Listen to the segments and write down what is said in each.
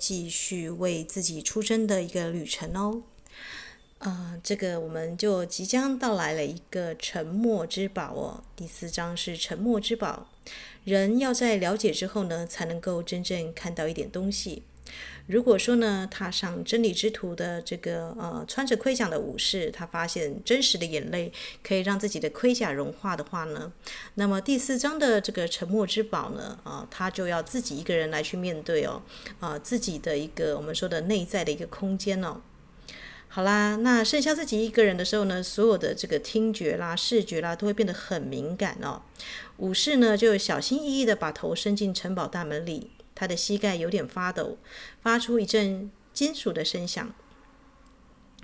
继续为自己出征的一个旅程哦。啊，这个我们就即将到来了一个沉默之宝哦。第四章是沉默之宝，人要在了解之后呢，才能够真正看到一点东西。如果说呢，踏上真理之途的这个呃穿着盔甲的武士，他发现真实的眼泪可以让自己的盔甲融化的话呢，那么第四章的这个沉默之宝呢，啊、他就要自己一个人来去面对哦，啊、自己的一个我们说的内在的一个空间哦。好啦，那剩下自己一个人的时候呢，所有的这个听觉啦、视觉啦，都会变得很敏感哦。武士呢，就小心翼翼地把头伸进城堡大门里。他的膝盖有点发抖，发出一阵金属的声响。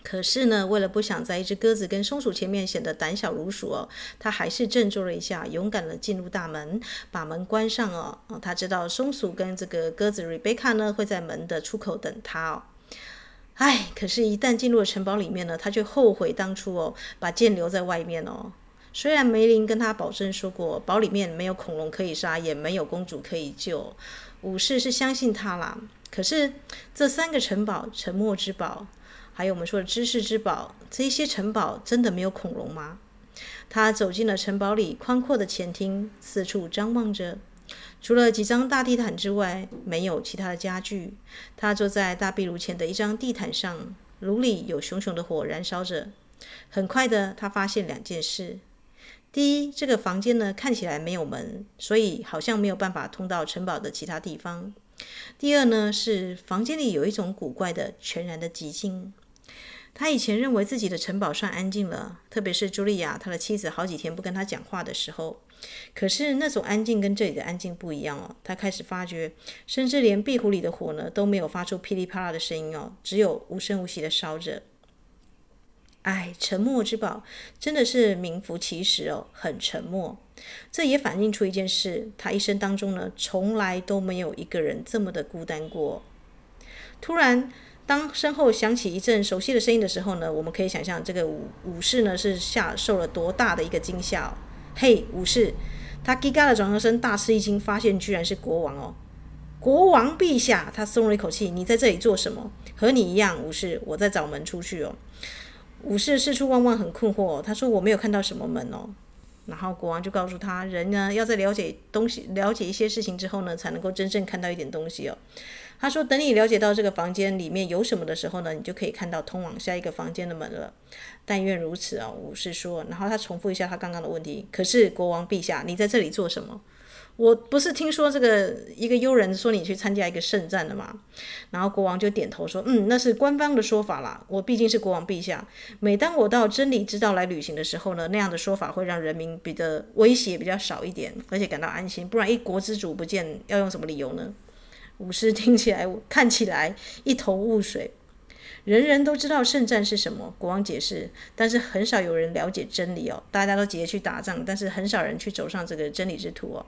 可是呢，为了不想在一只鸽子跟松鼠前面显得胆小如鼠哦，他还是振作了一下，勇敢地进入大门，把门关上哦。他知道松鼠跟这个鸽子瑞贝卡呢会在门的出口等他哦。哎，可是，一旦进入了城堡里面呢，他却后悔当初哦，把剑留在外面哦。虽然梅林跟他保证说过，堡里面没有恐龙可以杀，也没有公主可以救。武士是相信他啦，可是这三个城堡——沉默之宝，还有我们说的知识之宝，这些城堡真的没有恐龙吗？他走进了城堡里宽阔的前厅，四处张望着，除了几张大地毯之外，没有其他的家具。他坐在大壁炉前的一张地毯上，炉里有熊熊的火燃烧着。很快的，他发现两件事。第一，这个房间呢，看起来没有门，所以好像没有办法通到城堡的其他地方。第二呢，是房间里有一种古怪的全然的寂静。他以前认为自己的城堡算安静了，特别是茱莉亚，他的妻子好几天不跟他讲话的时候。可是那种安静跟这里的安静不一样哦。他开始发觉，甚至连壁虎里的火呢都没有发出噼里啪啦的声音哦，只有无声无息的烧着。哎，沉默之宝真的是名副其实哦，很沉默。这也反映出一件事：他一生当中呢，从来都没有一个人这么的孤单过。突然，当身后响起一阵熟悉的声音的时候呢，我们可以想象这个武武士呢是下受了多大的一个惊吓哦。嘿，武士！他叽嘎的转过身，大吃一惊，发现居然是国王哦。国王陛下，他松了一口气：“你在这里做什么？”和你一样，武士，我在找门出去哦。武士四处望望，很困惑。他说：“我没有看到什么门哦。”然后国王就告诉他：“人呢，要在了解东西、了解一些事情之后呢，才能够真正看到一点东西哦。”他说：“等你了解到这个房间里面有什么的时候呢，你就可以看到通往下一个房间的门了。但愿如此哦。”武士说。然后他重复一下他刚刚的问题：“可是国王陛下，你在这里做什么？”我不是听说这个一个幽人说你去参加一个圣战了吗？然后国王就点头说：“嗯，那是官方的说法啦。我毕竟是国王陛下。每当我到真理之道来旅行的时候呢，那样的说法会让人民比的威胁比较少一点，而且感到安心。不然一国之主不见，要用什么理由呢？”武士听起来看起来一头雾水。人人都知道圣战是什么，国王解释，但是很少有人了解真理哦。大家都急着去打仗，但是很少人去走上这个真理之途哦。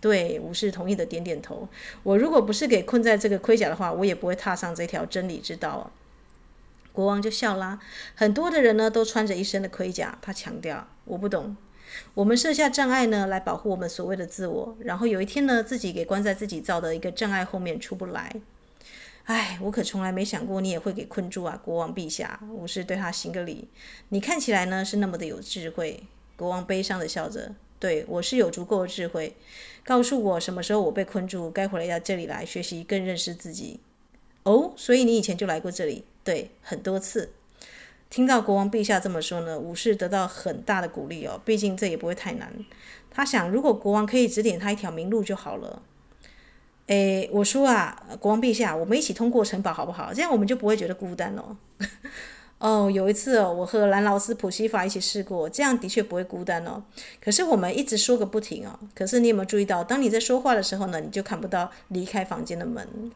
对，武士同意的点点头。我如果不是给困在这个盔甲的话，我也不会踏上这条真理之道。国王就笑啦。很多的人呢，都穿着一身的盔甲。他强调，我不懂。我们设下障碍呢，来保护我们所谓的自我。然后有一天呢，自己给关在自己造的一个障碍后面出不来。哎，我可从来没想过你也会给困住啊，国王陛下。武士对他行个礼。你看起来呢，是那么的有智慧。国王悲伤的笑着。对，我是有足够的智慧，告诉我什么时候我被困住，该回来到这里来学习，更认识自己。哦，所以你以前就来过这里？对，很多次。听到国王陛下这么说呢，武士得到很大的鼓励哦，毕竟这也不会太难。他想，如果国王可以指点他一条明路就好了。诶，我说啊，国王陛下，我们一起通过城堡好不好？这样我们就不会觉得孤单哦。哦，有一次哦，我和兰劳斯普西法一起试过，这样的确不会孤单哦。可是我们一直说个不停哦。可是你有没有注意到，当你在说话的时候呢，你就看不到离开房间的门。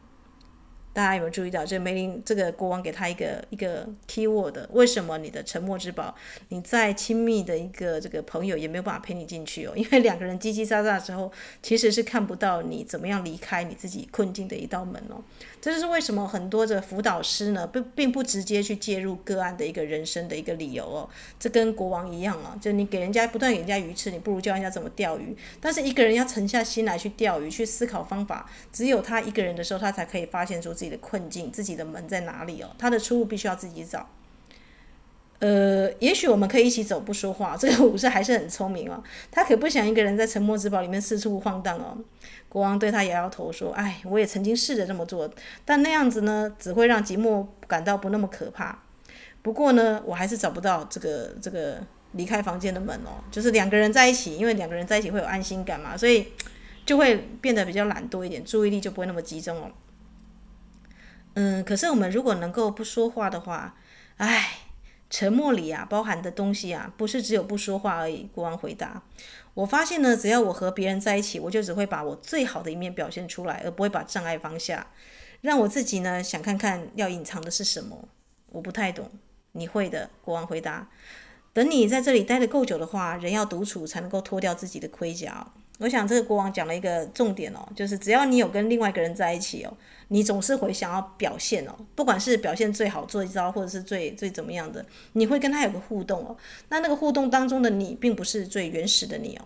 大家有没有注意到？这梅林这个国王给他一个一个 keyword，为什么你的沉默之宝，你再亲密的一个这个朋友也没有办法陪你进去哦？因为两个人叽叽喳喳的时候，其实是看不到你怎么样离开你自己困境的一道门哦。这就是为什么很多的辅导师呢，并并不直接去介入个案的一个人生的一个理由哦。这跟国王一样啊，就你给人家不断给人家鱼吃，你不如教人家怎么钓鱼。但是一个人要沉下心来去钓鱼，去思考方法，只有他一个人的时候，他才可以发现出自己的困境，自己的门在哪里哦。他的出路必须要自己找。呃，也许我们可以一起走，不说话。这个武士还是很聪明哦，他可不想一个人在沉默之堡里面四处晃荡哦。国王对他摇摇头说：“哎，我也曾经试着这么做，但那样子呢，只会让寂寞感到不那么可怕。不过呢，我还是找不到这个这个离开房间的门哦。就是两个人在一起，因为两个人在一起会有安心感嘛，所以就会变得比较懒惰一点，注意力就不会那么集中哦。嗯，可是我们如果能够不说话的话，哎。”沉默里啊，包含的东西啊，不是只有不说话而已。国王回答：“我发现呢，只要我和别人在一起，我就只会把我最好的一面表现出来，而不会把障碍放下，让我自己呢想看看要隐藏的是什么。我不太懂，你会的。”国王回答：“等你在这里待得够久的话，人要独处才能够脱掉自己的盔甲。”我想这个国王讲了一个重点哦，就是只要你有跟另外一个人在一起哦，你总是会想要表现哦，不管是表现最好做一招，或者是最最怎么样的，你会跟他有个互动哦。那那个互动当中的你，并不是最原始的你哦。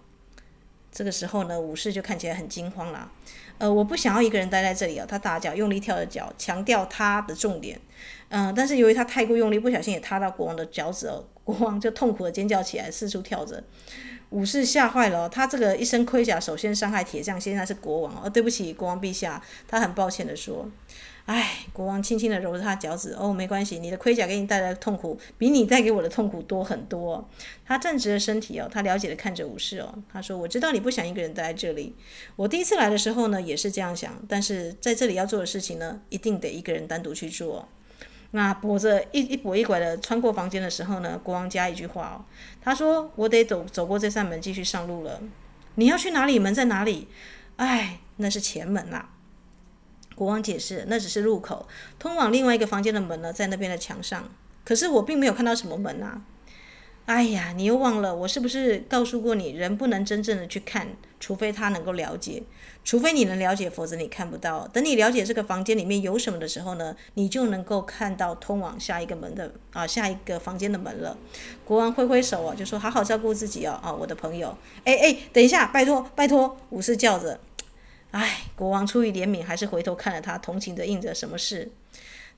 这个时候呢，武士就看起来很惊慌啦。呃，我不想要一个人待在这里哦。他大脚用力跳着脚，强调他的重点。嗯、但是由于他太过用力，不小心也踏到国王的脚趾哦，国王就痛苦的尖叫起来，四处跳着。武士吓坏了，他这个一身盔甲，首先伤害铁匠，现在是国王哦。对不起，国王陛下，他很抱歉地说。哎，国王轻轻地揉着他脚趾，哦，没关系，你的盔甲给你带来的痛苦，比你带给我的痛苦多很多。他站直了身体哦，他了解地看着武士哦，他说：“我知道你不想一个人待在这里。我第一次来的时候呢，也是这样想，但是在这里要做的事情呢，一定得一个人单独去做。”那跛着一一跛一拐的穿过房间的时候呢，国王加一句话哦，他说：“我得走走过这扇门，继续上路了。你要去哪里？门在哪里？哎，那是前门呐。”国王解释：“那只是入口，通往另外一个房间的门呢，在那边的墙上。可是我并没有看到什么门啊。”哎呀，你又忘了，我是不是告诉过你，人不能真正的去看，除非他能够了解，除非你能了解，否则你看不到。等你了解这个房间里面有什么的时候呢，你就能够看到通往下一个门的啊，下一个房间的门了。国王挥挥手啊，就说：“好好照顾自己哦，啊，我的朋友。”哎哎，等一下，拜托拜托，武士叫着。哎，国王出于怜悯，还是回头看了他，同情地应着：“什么事？”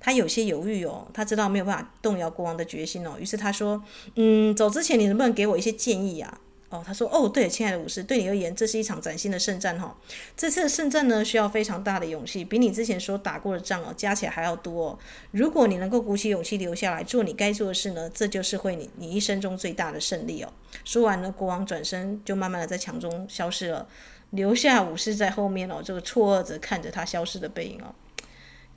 他有些犹豫哦，他知道没有办法动摇国王的决心哦，于是他说：“嗯，走之前你能不能给我一些建议呀？”哦，他说：“哦，对，亲爱的武士，对你而言，这是一场崭新的圣战哈、这次的圣战呢，需要非常大的勇气，比你之前所打过的仗哦，加起来还要多、哦。如果你能够鼓起勇气留下来做你该做的事呢，这就是会你你一生中最大的胜利哦。”说完了，国王转身就慢慢的在墙中消失了，留下武士在后面哦，这个错愕着看着他消失的背影哦。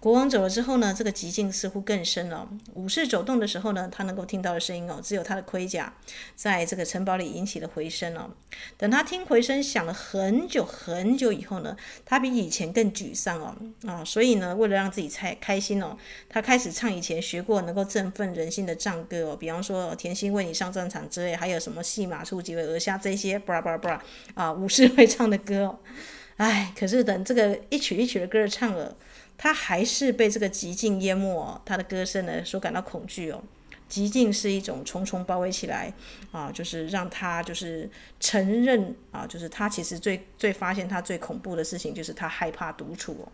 国王走了之后呢，这个寂静似乎更深了。武士走动的时候呢，他能够听到的声音哦，只有他的盔甲在这个城堡里引起了回声哦。等他听回声响了很久很久以后呢，他比以前更沮丧哦啊，所以呢，为了让自己才开心哦，他开始唱以前学过能够振奋人心的战歌哦，比方说甜心为你上战场之类，还有什么细马出几尾鹅虾这些，布拉布拉布拉啊，武士会唱的歌哦。哎，可是等这个一曲一曲的歌唱了。他还是被这个极境淹没，他的歌声呢所感到恐惧哦。极境是一种重重包围起来啊，就是让他就是承认啊，就是他其实最最发现他最恐怖的事情就是他害怕独处哦。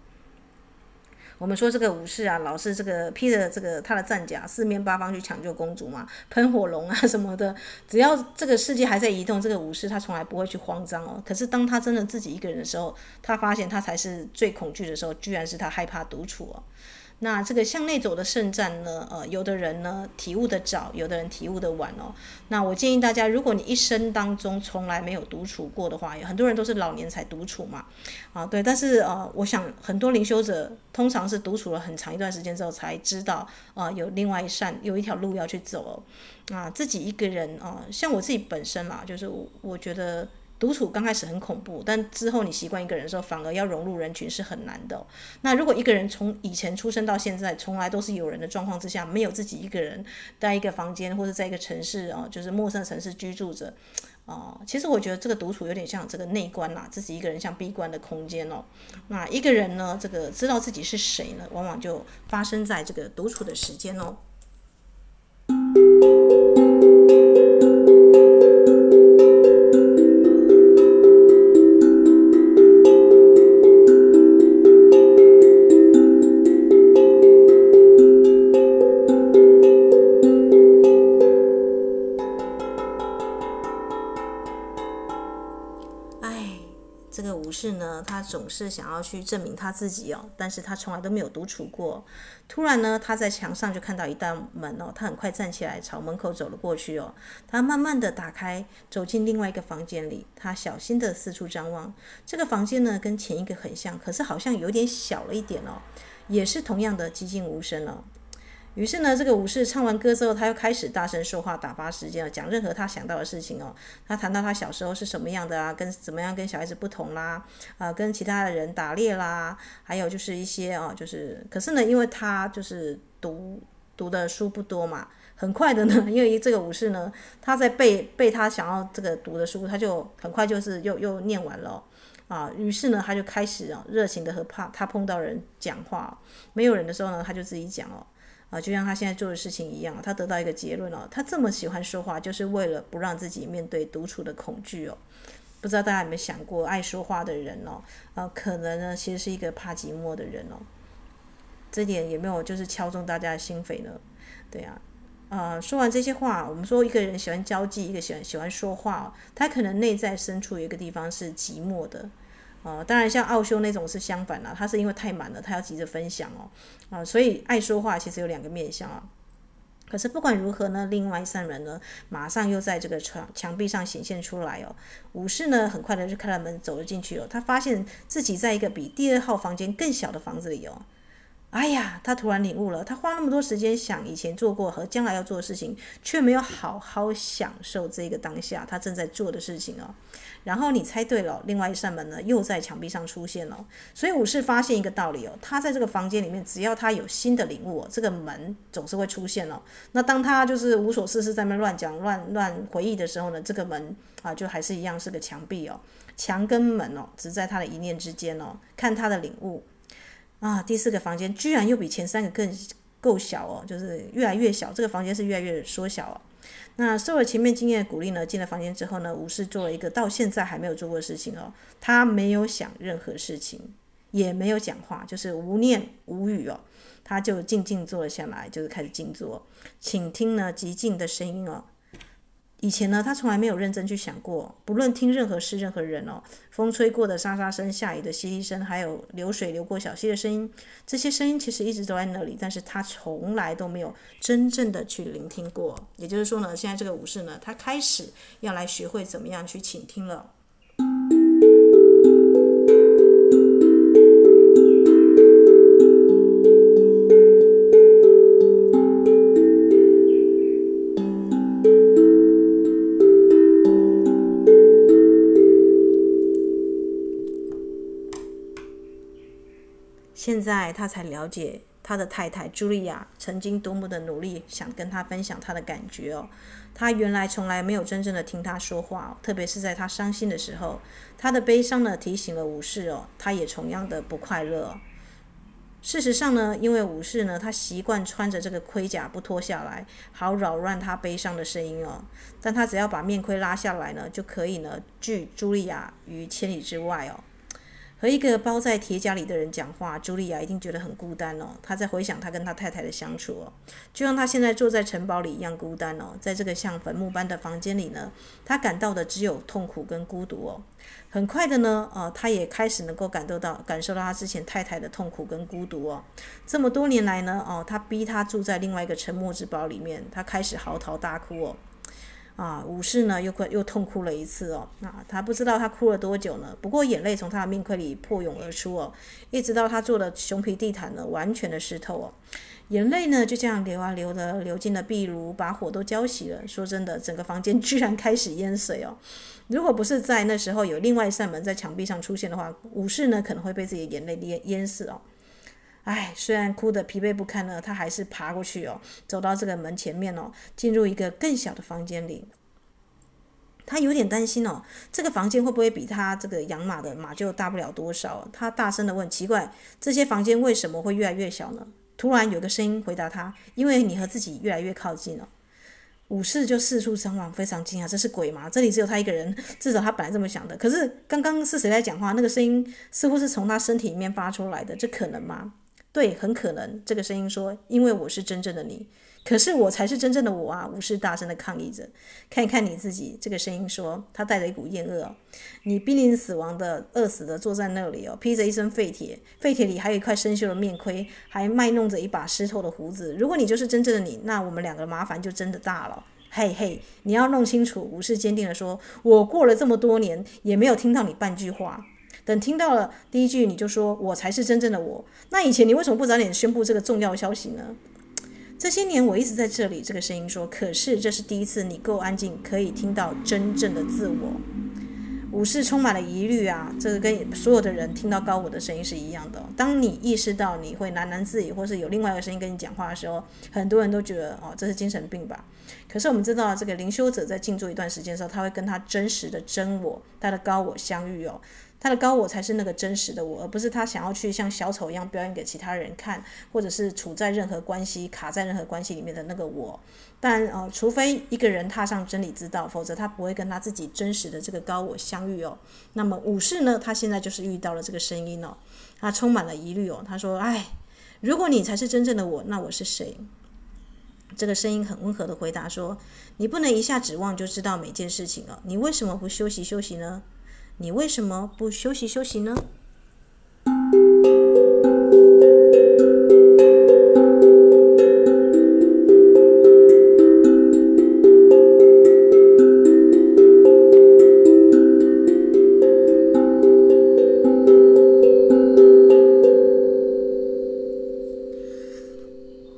我们说这个武士啊，老是这个披着这个他的战甲，四面八方去抢救公主嘛，喷火龙啊 什么的。只要这个世界还在移动，这个武士他从来不会去慌张哦。可是当他真的自己一个人的时候，他发现他才是最恐惧的时候，居然是他害怕独处哦。那这个向内走的圣战呢？呃，有的人呢体悟的早，有的人体悟的晚哦。那我建议大家，如果你一生当中从来没有独处过的话，有很多人都是老年才独处嘛。啊，对，但是呃，我想很多灵修者通常是独处了很长一段时间之后才知道，啊，有另外一扇有一条路要去走哦。啊，自己一个人啊，像我自己本身啦，就是，我觉得。独处刚开始很恐怖，但之后你习惯一个人的时候，反而要融入人群是很难的。那如果一个人从以前出生到现在，从来都是有人的状况之下，没有自己一个人在一个房间或者在一个城市哦，就是陌生城市居住着。哦，其实我觉得这个独处有点像这个内观啦，自己一个人像闭关的空间哦。那一个人呢，这个知道自己是谁呢，往往就发生在这个独处的时间哦。是呢他总是想要去证明他自己哦，但是他从来都没有独处过。突然呢，他在墙上就看到一道门哦，他很快站起来朝门口走了过去哦。他慢慢的打开，走进另外一个房间里。他小心的四处张望，这个房间呢跟前一个很像，可是好像有点小了一点哦，也是同样的寂静无声哦。于是呢，这个武士唱完歌之后，他又开始大声说话，打发时间了，讲任何他想到的事情哦。他谈到他小时候是什么样的啊，跟怎么样跟小孩子不同啦，啊，跟其他的人打猎啦，还有就是一些哦，就是可是呢，因为他就是读读的书不多嘛，很快的呢，因为这个武士呢，他在背背他想要这个读的书，他就很快就是又又念完了啊。于是呢，他就开始啊热情的和怕他碰到人讲话，没有人的时候呢，他就自己讲哦。啊，就像他现在做的事情一样，他得到一个结论哦，他这么喜欢说话，就是为了不让自己面对独处的恐惧哦。不知道大家有没有想过，爱说话的人哦，呃，可能呢，其实是一个怕寂寞的人哦。这点有没有就是敲中大家的心扉呢？对啊，呃，说完这些话，我们说一个人喜欢交际，一个喜欢喜欢说话，他可能内在深处有一个地方是寂寞的。哦，当然，像奥修那种是相反了，他是因为太满了，他要急着分享哦，啊、所以爱说话其实有两个面向啊。可是不管如何呢，另外一扇门呢，马上又在这个墙墙壁上显现出来哦。武士呢，很快的就开了门走了进去哦，他发现自己在一个比第二号房间更小的房子里哦。哎呀，他突然领悟了，他花那么多时间想以前做过和将来要做的事情，却没有好好享受这个当下他正在做的事情哦。然后你猜对了，另外一扇门呢又在墙壁上出现了。所以武士发现一个道理哦，他在这个房间里面，只要他有新的领悟哦，这个门总是会出现哦。那当他就是无所事事在那乱讲乱乱回忆的时候呢，这个门啊就还是一样是个墙壁哦，墙跟门哦只在他的一念之间哦，看他的领悟。啊，第四个房间居然又比前三个更够小哦，就是越来越小。这个房间是越来越缩小哦。那受了前面经验的鼓励呢，进了房间之后呢，武士做了一个到现在还没有做过的事情哦。他没有想任何事情，也没有讲话，就是无念无语哦。他就静静坐了下来，就是开始静坐，请听呢极静的声音哦。以前呢，他从来没有认真去想过，不论听任何事、任何人哦，风吹过的沙沙声、下雨的淅淅声，还有流水流过小溪的声音，这些声音其实一直都在那里，但是他从来都没有真正的去聆听过。也就是说呢，现在这个武士呢，他开始要来学会怎么样去倾听了。现在他才了解他的太太茱莉亚曾经多么的努力，想跟他分享他的感觉哦。他原来从来没有真正的听他说话，特别是在他伤心的时候，他的悲伤呢提醒了武士哦，他也同样的不快乐。事实上呢，因为武士呢，他习惯穿着这个盔甲不脱下来，好扰乱他悲伤的声音哦。但他只要把面盔拉下来呢，就可以呢拒茱莉亚于千里之外哦。和一个包在铁甲里的人讲话，茱莉亚一定觉得很孤单哦。她在回想她跟她太太的相处哦，就像她现在坐在城堡里一样孤单哦。在这个像坟墓般的房间里呢，她感到的只有痛苦跟孤独哦。很快的呢，呃，她也开始能够感受到感受到她之前太太的痛苦跟孤独哦。这么多年来呢，哦，她逼她住在另外一个沉默之堡里面，她开始嚎啕大哭哦。啊，武士呢又快又痛哭了一次哦。啊，他不知道他哭了多久呢。不过眼泪从他的面盔里破涌而出哦，一直到他做的熊皮地毯呢完全的湿透哦。眼泪呢就这样流啊流的流进了壁炉，把火都浇熄了。说真的，整个房间 居然开始淹水哦。如果不是在那时候有另外一扇门在墙壁上出现的话，武士呢可能会被自己的眼泪淹淹死哦。唉，虽然哭得疲惫不堪呢，他还是爬过去哦，走到这个门前面哦，进入一个更小的房间里。他有点担心哦，这个房间会不会比他这个养马的马厩大不了多少？他大声地问：“奇怪，这些房间为什么会越来越小呢？”突然有个声音回答他：“因为你和自己越来越靠近了。”武士就四处张望，非常惊讶：“这是鬼吗？这里只有他一个人？至少他本来这么想的。可是刚刚是谁在讲话？那个声音似乎是从他身体里面发出来的，这可能吗？”对，很可能。这个声音说：“因为我是真正的你，可是我才是真正的我啊！”武士大声地抗议着。看一看你自己，这个声音说，他带着一股厌恶哦。你濒临死亡的、饿死的坐在那里哦，披着一身废铁，废铁里还有一块生锈的面盔，还卖弄着一把湿透的胡子。如果你就是真正的你，那我们两个麻烦就真的大了。嘿嘿，你要弄清楚。武士坚定地说：“我过了这么多年，也没有听到你半句话。”等听到了第一句，你就说我才是真正的我。那以前你为什么不早点宣布这个重要消息呢？这些年我一直在这里。这个声音说，可是这是第一次，你够安静，可以听到真正的自我。武士充满了疑虑啊，这个跟所有的人听到高我的声音是一样的。当你意识到你会喃喃自语，或是有另外一个声音跟你讲话的时候，很多人都觉得哦，这是精神病吧。可是我们知道，这个灵修者在静坐一段时间的时候，他会跟他真实的真我，他的高我相遇哦。他的高我才是那个真实的我，而不是他想要去像小丑一样表演给其他人看，或者是处在任何关系、卡在任何关系里面的那个我。但呃，除非一个人踏上真理之道，否则他不会跟他自己真实的这个高我相遇哦。那么武士呢？他现在就是遇到了这个声音哦，他充满了疑虑哦。他说：“哎，如果你才是真正的我，那我是谁？”这个声音很温和的回答说：“你不能一下指望就知道每件事情哦。你为什么不休息休息呢？”你为什么不休息休息呢？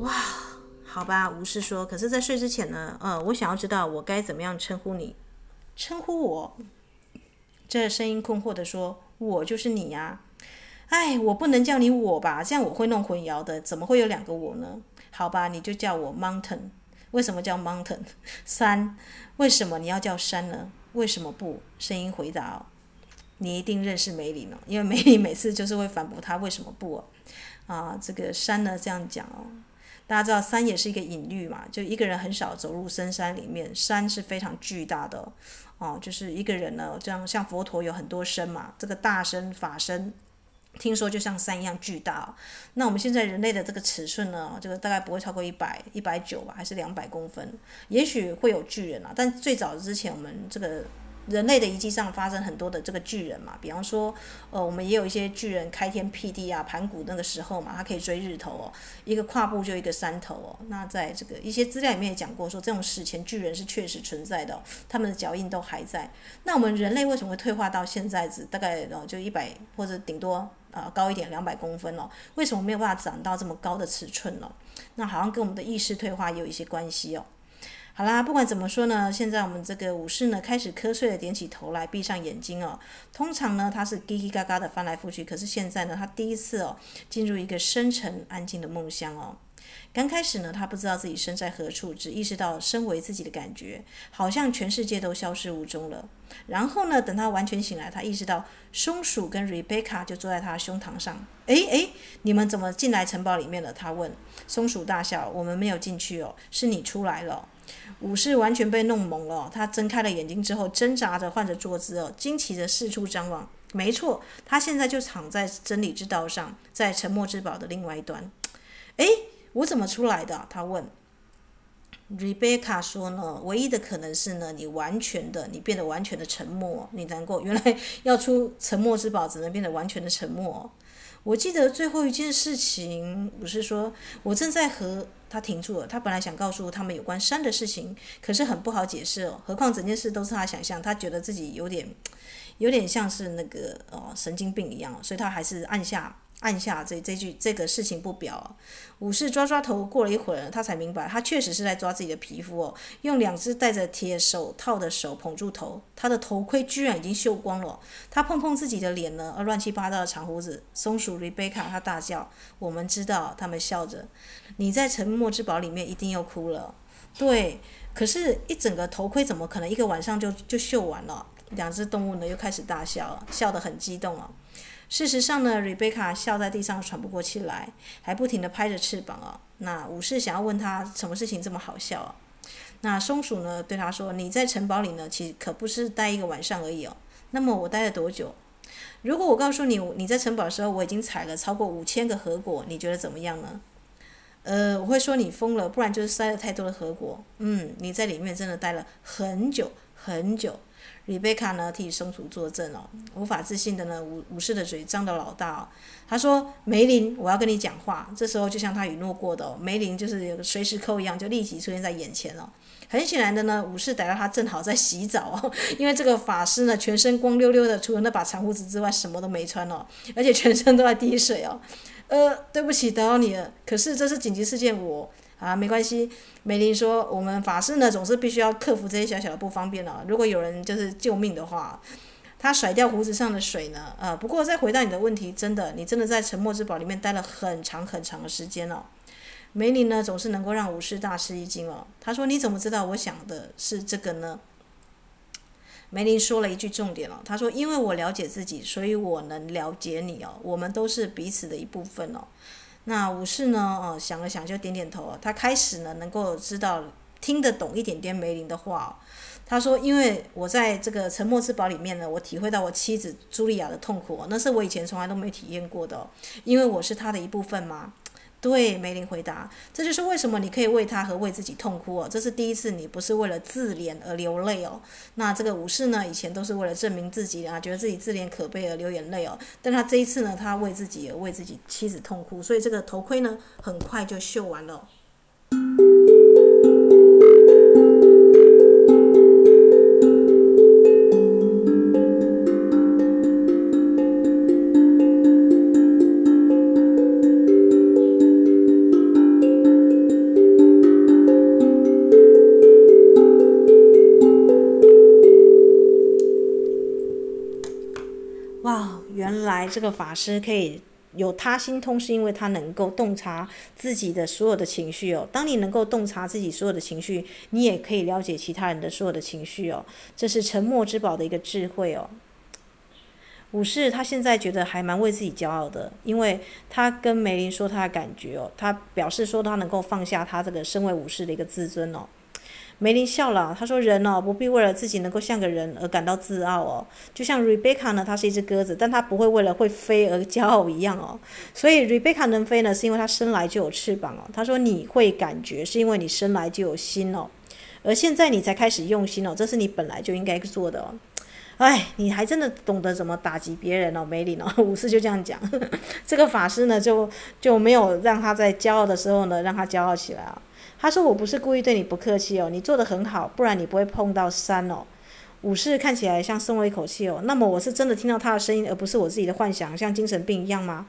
哇，好吧，武士说。可是，在睡之前呢，呃，我想要知道我该怎么样称呼你，称呼我。这声音困惑地说：“我就是你呀，哎，我不能叫你我吧，这样我会弄混淆的。怎么会有两个我呢？好吧，你就叫我 Mountain。为什么叫 Mountain？山？为什么你要叫山呢？为什么不？”声音回答：“哦，你一定认识梅林了，因为梅林每次就是会反驳他为什么不哦。啊，这个山呢这样讲哦，大家知道山也是一个隐喻嘛，就一个人很少走入深山里面，山是非常巨大的。”哦，就是一个人呢，这样像佛陀有很多身嘛，这个大身法身，听说就像山一样巨大。那我们现在人类的这个尺寸呢，这个大概不会超过一百一百九吧，还是两百公分？也许会有巨人啊，但最早之前我们这个。人类的遗迹上发生很多的这个巨人嘛，比方说，呃，我们也有一些巨人开天辟地啊，盘古那个时候嘛，他可以追日头哦，一个跨步就一个山头哦。那在这个一些资料里面也讲过，说这种史前巨人是确实存在的哦，他们的脚印都还在。那我们人类为什么会退化到现在只大概哦就一百或者顶多啊高一点两百公分哦？为什么没有办法长到这么高的尺寸呢？那好像跟我们的意识退化也有一些关系哦。好啦，不管怎么说呢，现在我们这个武士呢开始瞌睡的，点起头来，闭上眼睛哦。通常呢，他是叽叽嘎嘎的翻来覆去，可是现在呢，他第一次哦进入一个深沉安静的梦乡哦。刚开始呢，他不知道自己身在何处，只意识到身为自己的感觉，好像全世界都消失无踪了。然后呢，等他完全醒来，他意识到松鼠跟瑞贝卡就坐在他胸膛上。哎哎，你们怎么进来城堡里面了？他问。松鼠大笑：“我们没有进去哦，是你出来了。”武士完全被弄懵了，他睁开了眼睛之后，挣扎着换着坐姿哦，惊奇着四处张望。没错，他现在就躺在真理之道上，在沉默之宝的另外一端。诶，我怎么出来的？他问。Rebecca 说呢，唯一的可能是呢，你完全的，你变得完全的沉默，你难过。原来要出沉默之宝，只能变得完全的沉默。我记得最后一件事情，不是说我正在和他停住了。他本来想告诉他们有关山的事情，可是很不好解释哦。何况整件事都是他想象，他觉得自己有点，有点像是那个哦神经病一样，所以他还是按下。按下这这句这个事情不表，武士抓抓头，过了一会儿，他才明白，他确实是在抓自己的皮肤哦，用两只戴着铁手套的手捧住头，他的头盔居然已经锈光了。他碰碰自己的脸呢，而乱七八糟的长胡子。松鼠瑞贝卡他大叫：“我们知道。”他们笑着：“你在沉默之堡里面一定又哭了。”对，可是，一整个头盔怎么可能一个晚上就就锈完了？两只动物呢又开始大笑了，笑得很激动啊。事实上呢，瑞贝卡笑在地上喘不过气来，还不停地拍着翅膀哦。那武士想要问他什么事情这么好笑啊？那松鼠呢对他说：“你在城堡里呢，其实可不是待一个晚上而已哦。那么我待了多久？如果我告诉你你在城堡的时候我已经采了超过五千个核果，你觉得怎么样呢？呃，我会说你疯了，不然就是塞了太多的核果。嗯，你在里面真的待了很久很久。”里贝卡呢替松鼠作证哦，无法自信的呢，武武士的嘴张得老大哦。他说：“梅林，我要跟你讲话。”这时候就像他允诺过的哦，梅林就是有个随时扣一样，就立即出现在眼前了哦。很显然的呢，武士逮到他正好在洗澡哦，因为这个法师呢全身光溜溜的，除了那把长胡子之外什么都没穿哦，而且全身都在滴水哦。呃，对不起，打扰你了。可是这是紧急事件，我。啊，没关系。梅林说：“我们法师呢，总是必须要克服这些小小的不方便了。如果有人就是救命的话，他甩掉胡子上的水呢。呃，不过再回答你的问题，真的，你真的在沉默之宝里面待了很长很长的时间了。梅林呢，总是能够让武士大吃一惊哦。他说：‘你怎么知道我想的是这个呢？’梅林说了一句重点哦，他说：‘因为我了解自己，所以我能了解你哦。我们都是彼此的一部分哦。’那武士呢？哦，想了想就点点头。他开始呢，能够知道听得懂一点点梅林的话。他说：“因为我在这个沉默之堡里面呢，我体会到我妻子茱莉亚的痛苦，那是我以前从来都没体验过的。因为我是他的一部分嘛。”对，梅林回答：“这就是为什么你可以为他和为自己痛哭哦。这是第一次，你不是为了自怜而流泪哦。那这个武士呢，以前都是为了证明自己啊，觉得自己自怜可悲而流眼泪哦。但他这一次呢，他为自己为自己妻子痛哭，所以这个头盔呢，很快就绣完了。”这个法师可以有他心通，是因为他能够洞察自己的所有的情绪哦。当你能够洞察自己所有的情绪，你也可以了解其他人的所有的情绪哦。这是沉默之宝的一个智慧哦。武士他现在觉得还蛮为自己骄傲的，因为他跟梅林说他的感觉哦，他表示说他能够放下他这个身为武士的一个自尊哦。梅林笑了，他说：“人哦，不必为了自己能够像个人而感到自傲哦。就像 Rebecca 呢，她是一只鸽子，但她不会为了会飞而骄傲一样哦。所以 Rebecca 能飞呢，是因为她生来就有翅膀哦。他说你会感觉，是因为你生来就有心哦。而现在你才开始用心哦，这是你本来就应该做的哦。哎，你还真的懂得怎么打击别人哦，梅林哦。武士就这样讲，这个法师呢，就就没有让他在骄傲的时候呢，让他骄傲起来啊。”他说：“我不是故意对你不客气哦，你做的很好，不然你不会碰到山哦。”武士看起来像松了一口气哦。那么我是真的听到他的声音，而不是我自己的幻想，像精神病一样吗？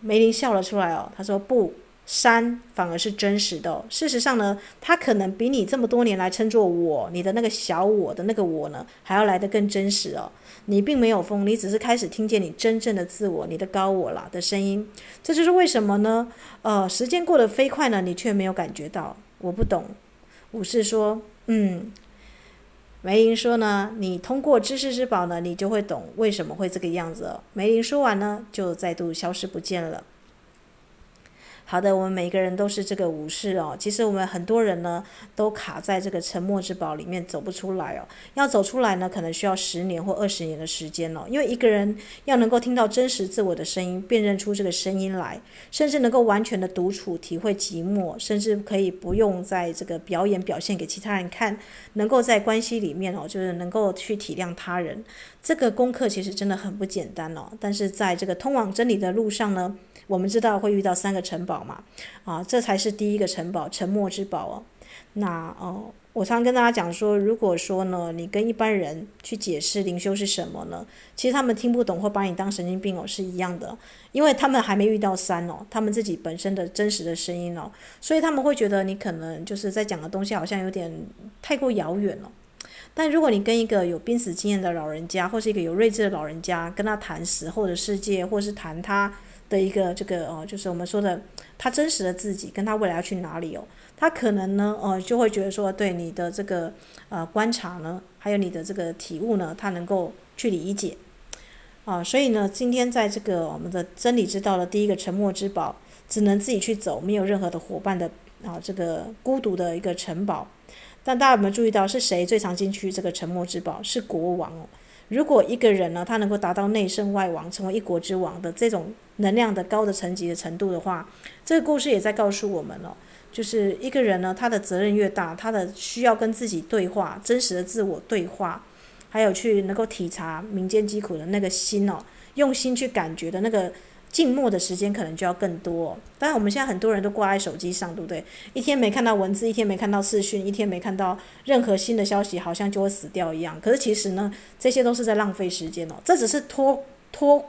梅林笑了出来哦。他说：“不。”山反而是真实的。事实上呢，它可能比你这么多年来称作我，你的那个小我的那个我呢，还要来得更真实哦。你并没有疯，你只是开始听见你真正的自我，你的高我啦的声音。这就是为什么呢？呃，时间过得飞快呢，你却没有感觉到。我不懂。武士说：“嗯。”梅林说呢：“你通过知识之宝呢，你就会懂为什么会这个样子。”梅林说完呢，就再度消失不见了。好的，我们每个人都是这个武士哦。其实我们很多人呢，都卡在这个沉默之堡里面走不出来哦。要走出来呢，可能需要十年或二十年的时间哦。因为一个人要能够听到真实自我的声音，辨认出这个声音来，甚至能够完全的独处、体会寂寞，甚至可以不用在这个表演表现给其他人看，能够在关系里面哦，就是能够去体谅他人。这个功课其实真的很不简单哦。但是在这个通往真理的路上呢，我们知道会遇到三个城堡嘛，啊，这才是第一个城堡——沉默之宝哦。那哦，我常跟大家讲说，如果说呢，你跟一般人去解释灵修是什么呢，其实他们听不懂或把你当神经病哦，是一样的，因为他们还没遇到三哦，他们自己本身的真实的声音哦，所以他们会觉得你可能就是在讲的东西好像有点太过遥远了。但如果你跟一个有濒死经验的老人家，或是一个有睿智的老人家，跟他谈死后的世界，或是谈他。的一个这个哦，就是我们说的他真实的自己，跟他未来要去哪里哦，他可能呢，呃，就会觉得说，对你的这个呃观察呢，还有你的这个体悟呢，他能够去理解啊，所以呢，今天在这个我们的真理之道的第一个沉默之宝，只能自己去走，没有任何的伙伴的啊，这个孤独的一个城堡。但大家有没有注意到，是谁最常进去这个沉默之宝？是国王哦。如果一个人呢，他能够达到内圣外王，成为一国之王的这种能量的高的层级的程度的话，这个故事也在告诉我们哦，就是一个人呢，他的责任越大，他的需要跟自己对话，真实的自我对话，还有去能够体察民间疾苦的那个心哦，用心去感觉的那个。静默的时间可能就要更多，当然我们现在很多人都挂在手机上，对不对？一天没看到文字，一天没看到视讯，一天没看到任何新的消息，好像就会死掉一样。可是其实呢，这些都是在浪费时间哦。这只是拖拖，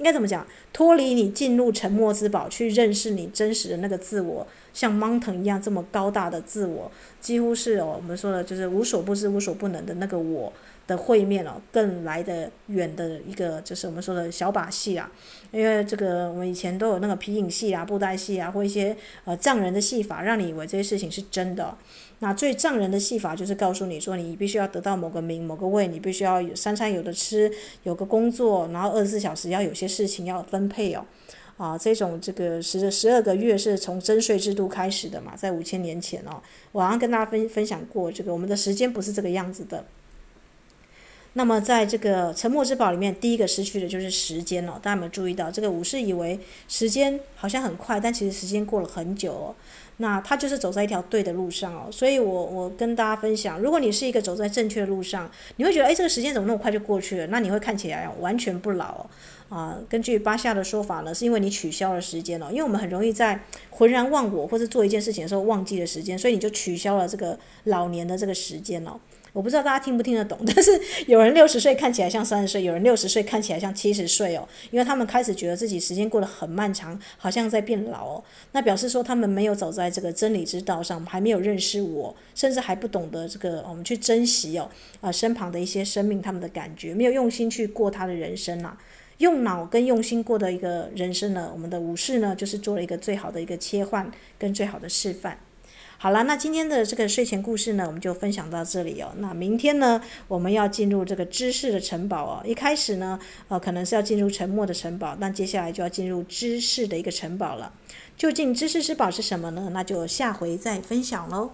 应该怎么讲？脱离你进入沉默之宝，去认识你真实的那个自我，像 mountain 一样这么高大的自我，几乎是哦，我们说的就是无所不知、无所不能的那个我。的会面哦，更来得远的一个就是我们说的小把戏啊，因为这个我们以前都有那个皮影戏啊、布袋戏啊，或一些呃藏人的戏法，让你以为这些事情是真的。那最障人的戏法就是告诉你说，你必须要得到某个名、某个位，你必须要有三餐有的吃，有个工作，然后二十四小时要有些事情要分配哦。啊，这种这个十十二个月是从征税制度开始的嘛，在五千年前哦，我好像跟大家分分享过，这个我们的时间不是这个样子的。那么，在这个沉默之宝里面，第一个失去的就是时间了。大家有没有注意到，这个武士以为时间好像很快，但其实时间过了很久哦。那他就是走在一条对的路上哦。所以我我跟大家分享，如果你是一个走在正确的路上，你会觉得，哎，这个时间怎么那么快就过去了？那你会看起来完全不老哦。啊。根据巴夏的说法呢，是因为你取消了时间了，因为我们很容易在浑然忘我或者做一件事情的时候忘记了时间，所以你就取消了这个老年的这个时间哦。我不知道大家听不听得懂，但是有人六十岁看起来像三十岁，有人六十岁看起来像七十岁哦，因为他们开始觉得自己时间过得很漫长，好像在变老哦。那表示说他们没有走在这个真理之道上，还没有认识我，甚至还不懂得这个我们去珍惜哦啊身旁的一些生命，他们的感觉没有用心去过他的人生啊，用脑跟用心过的一个人生呢，我们的武士呢就是做了一个最好的一个切换跟最好的示范。好了那今天的这个睡前故事呢我们就分享到这里哦。那明天呢我们要进入这个知识的城堡哦。一开始呢呃可能是要进入沉默的城堡那接下来就要进入知识的一个城堡了。究竟知识之宝是什么呢？那就下回再分享喽。